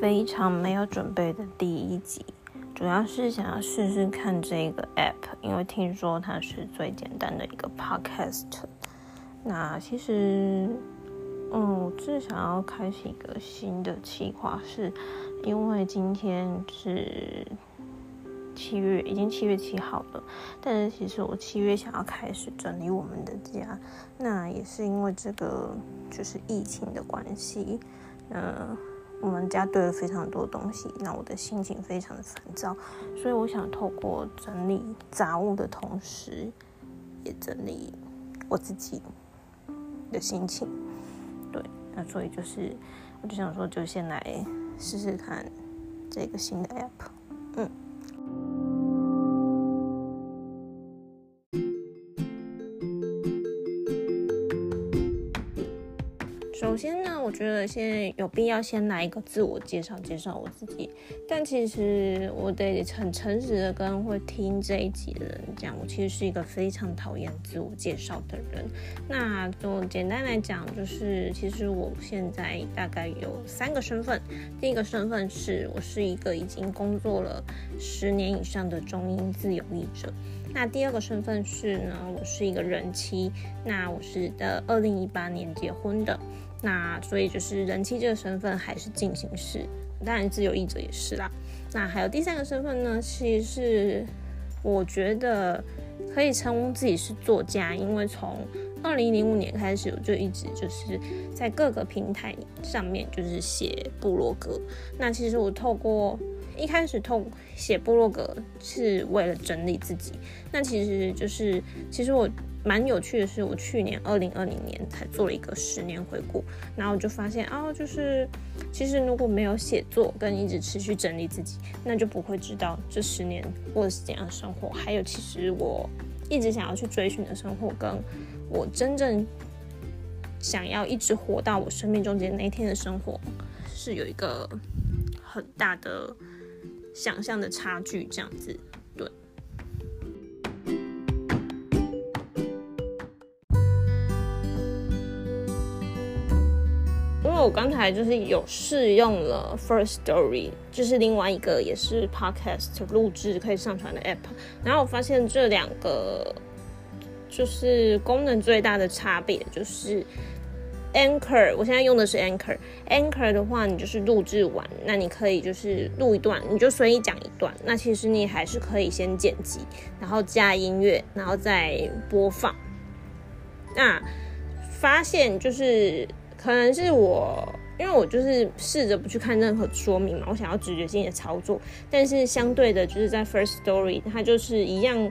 非常没有准备的第一集，主要是想要试试看这个 app，因为听说它是最简单的一个 podcast。那其实，嗯，我是想要开启一个新的计划，是因为今天是七月，已经七月七号了，但是其实我七月想要开始整理我们的家，那也是因为这个就是疫情的关系，嗯。我们家堆了非常多东西，那我的心情非常的烦躁，所以我想透过整理杂物的同时，也整理我自己的心情。对，那所以就是，我就想说，就先来试试看这个新的 app，嗯。首先呢，我觉得现在有必要先来一个自我介绍，介绍我自己。但其实我得很诚实的跟会听这一集的人讲，我其实是一个非常讨厌自我介绍的人。那就简单来讲，就是其实我现在大概有三个身份。第一个身份是我是一个已经工作了十年以上的中英自由译者。那第二个身份是呢，我是一个人妻。那我是的，二零一八年结婚的。那所以就是人妻这个身份还是进行式，当然自由译者也是啦。那还有第三个身份呢，其实是我觉得可以称自己是作家，因为从二零零五年开始，我就一直就是在各个平台上面就是写部落格。那其实我透过一开始透写部落格是为了整理自己，那其实就是其实我。蛮有趣的是，我去年二零二零年才做了一个十年回顾，然后我就发现啊，就是其实如果没有写作跟一直持续整理自己，那就不会知道这十年过的是怎样的生活。还有，其实我一直想要去追寻的生活，跟我真正想要一直活到我生命终结那一天的生活，是有一个很大的想象的差距，这样子。对我刚才就是有试用了 First Story，就是另外一个也是 Podcast 录制可以上传的 App，然后我发现这两个就是功能最大的差别就是 Anchor，我现在用的是 Anchor，Anchor 的话你就是录制完，那你可以就是录一段，你就随意讲一段，那其实你还是可以先剪辑，然后加音乐，然后再播放。那发现就是。可能是我，因为我就是试着不去看任何说明嘛，我想要直觉性的操作。但是相对的，就是在 First Story，它就是一样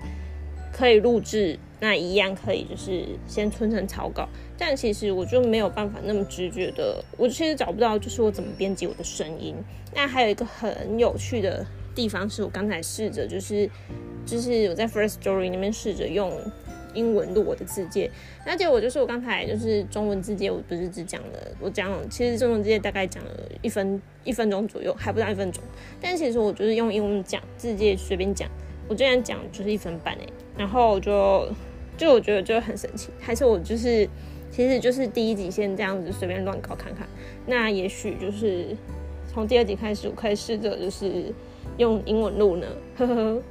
可以录制，那一样可以就是先存成草稿。但其实我就没有办法那么直觉的，我其实找不到就是我怎么编辑我的声音。那还有一个很有趣的地方是我刚才试着就是就是我在 First Story 里面试着用。英文录我的字节，那结果就是我刚才就是中文字节，我不是只讲了，我讲其实中文字节大概讲了一分一分钟左右，还不到一分钟。但其实我就是用英文讲字节随便讲，我这样讲就是一分半诶。然后就就我觉得就很神奇，还是我就是其实就是第一集先这样子随便乱搞看看，那也许就是从第二集开始，我可以试着就是用英文录呢，呵呵。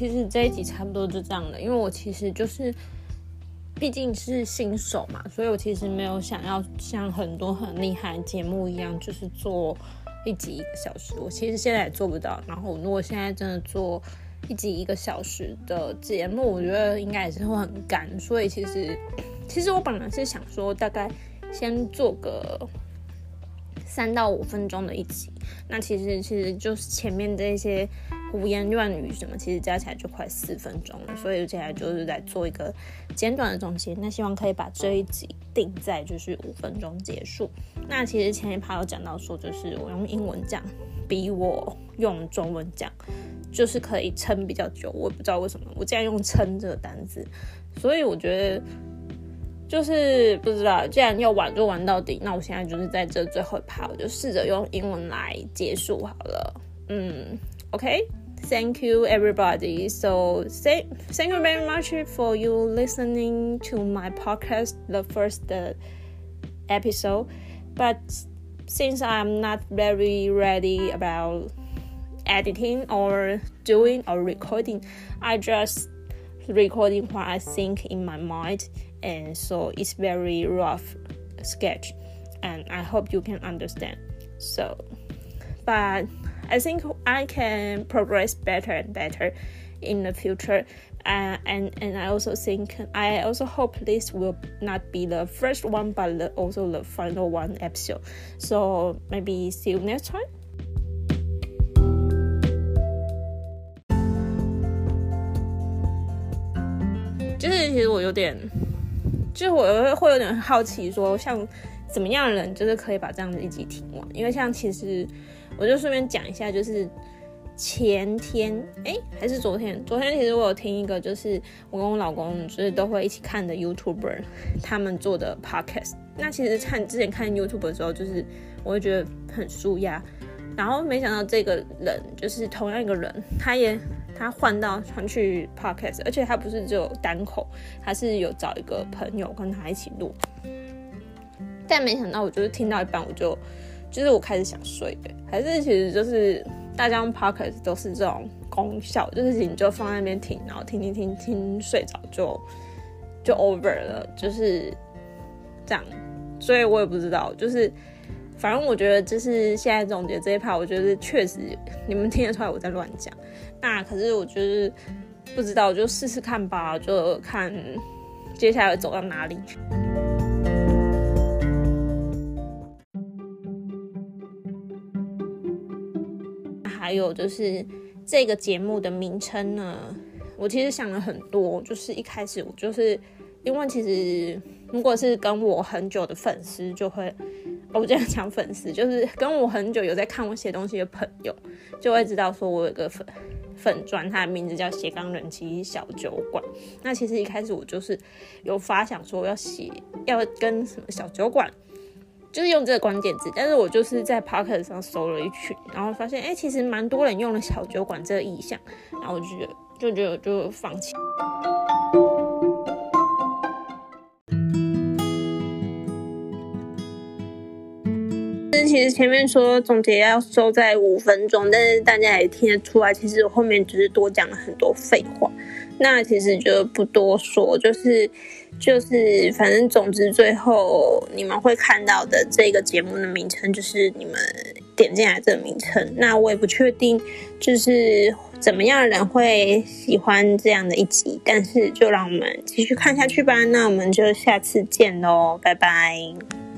其实这一集差不多就这样了，因为我其实就是，毕竟是新手嘛，所以我其实没有想要像很多很厉害的节目一样，就是做一集一个小时。我其实现在也做不到。然后如果现在真的做一集一个小时的节目，我觉得应该也是会很干。所以其实，其实我本来是想说，大概先做个三到五分钟的一集。那其实其实就是前面这些。胡言乱语什么，其实加起来就快四分钟了，所以接下来就是在做一个简短的总结。那希望可以把这一集定在就是五分钟结束。那其实前一趴有讲到说，就是我用英文讲，比我用中文讲，就是可以撑比较久。我也不知道为什么，我竟然用“撑”这个单字，所以我觉得就是不知道，既然要玩就玩到底。那我现在就是在这最后一趴，我就试着用英文来结束好了。嗯，OK。Thank you everybody. So say, thank you very much for you listening to my podcast, the first uh, episode. But since I'm not very ready about editing or doing or recording, I just recording what I think in my mind, and so it's very rough sketch, and I hope you can understand. So, but I think I can progress better and better in the future. Uh, and and I also think I also hope this will not be the first one, but the, also the final one episode. So maybe see you next time. 就是其实我有点，就是我会会有点好奇，说像 怎么样的人，就是可以把这样的一集听完。因为像其实，我就顺便讲一下，就是前天，哎，还是昨天，昨天其实我有听一个，就是我跟我老公就是都会一起看的 YouTuber 他们做的 Podcast。那其实看之前看 YouTube 的时候，就是我会觉得很舒压，然后没想到这个人就是同样一个人，他也。他换到传去 podcast，而且他不是只有单口，他是有找一个朋友跟他一起录。但没想到，我就是听到一半，我就就是我开始想睡的。还是其实就是大家用 podcast 都是这种功效，就是你就放在那边听，然后听听听听睡着就就 over 了，就是这样。所以我也不知道，就是反正我觉得就是现在总结这一 part，我觉得确实你们听得出来我在乱讲。那可是我就是不知道，就试试看吧，就看接下来走到哪里。还有就是这个节目的名称呢，我其实想了很多。就是一开始我就是因为其实如果是跟我很久的粉丝，就会哦我这样讲粉丝，就是跟我很久有在看我写东西的朋友，就会知道说我有个粉。粉砖，它的名字叫斜杠人气小酒馆。那其实一开始我就是有发想说要写，要跟什么小酒馆，就是用这个关键字。但是我就是在 Pocket 上搜了一群，然后发现哎，其实蛮多人用了小酒馆这个意象，然后我就觉得就觉得就放弃。其实前面说总结要收在五分钟，但是大家也听得出来，其实我后面只是多讲了很多废话。那其实就不多说，就是就是反正总之最后你们会看到的这个节目的名称就是你们点进来这个名称。那我也不确定就是怎么样的人会喜欢这样的一集，但是就让我们继续看下去吧。那我们就下次见喽，拜拜。